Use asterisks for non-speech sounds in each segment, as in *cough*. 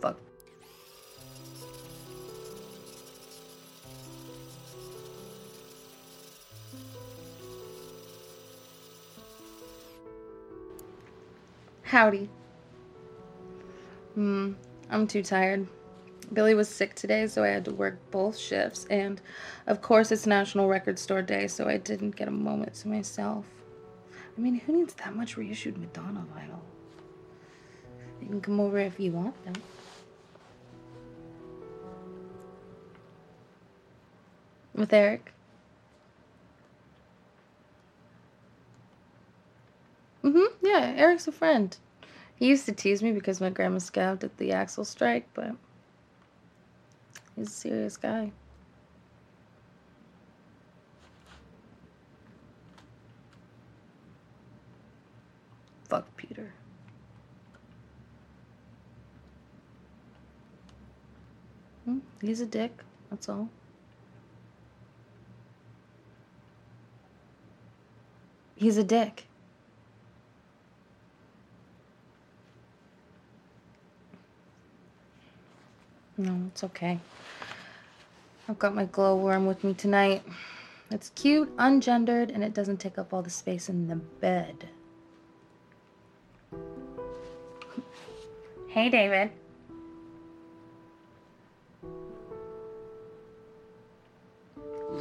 Fuck. Howdy. Hmm, I'm too tired. Billy was sick today, so I had to work both shifts, and of course, it's National Record Store Day, so I didn't get a moment to myself. I mean, who needs that much reissued Madonna vinyl? You can come over if you want, though. With Eric? Mm-hmm, yeah, Eric's a friend. He used to tease me because my grandma scalped at the axle strike, but he's a serious guy. Fuck Peter. Hmm, he's a dick, that's all. He's a dick. No, it's okay. I've got my glowworm with me tonight. It's cute, ungendered, and it doesn't take up all the space in the bed. *laughs* Hey, David.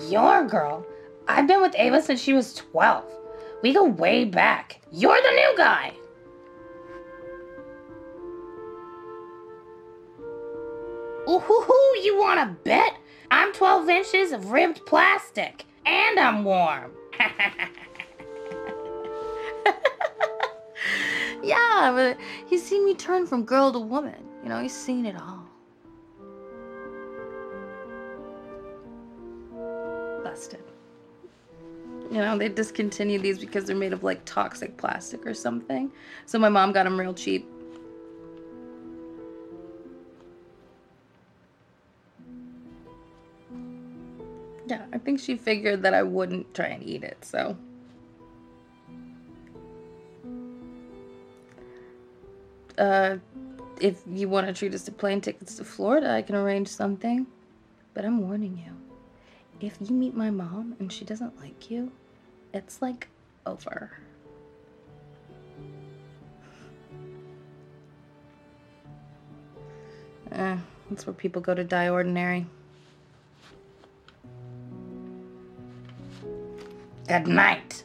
Your girl? I've been with Ava since she was 12. We go way back. You're the new guy. Ooh, you want to bet? I'm 12 inches of ribbed plastic, and I'm warm. *laughs* yeah, but he's seen me turn from girl to woman. You know, he's seen it all. Busted. You know, they discontinued these because they're made of like toxic plastic or something. So my mom got them real cheap. Yeah, I think she figured that I wouldn't try and eat it, so. Uh, if you want to treat us to plane tickets to Florida, I can arrange something. But I'm warning you if you meet my mom and she doesn't like you, it's like over. Eh, that's where people go to die ordinary. Good night.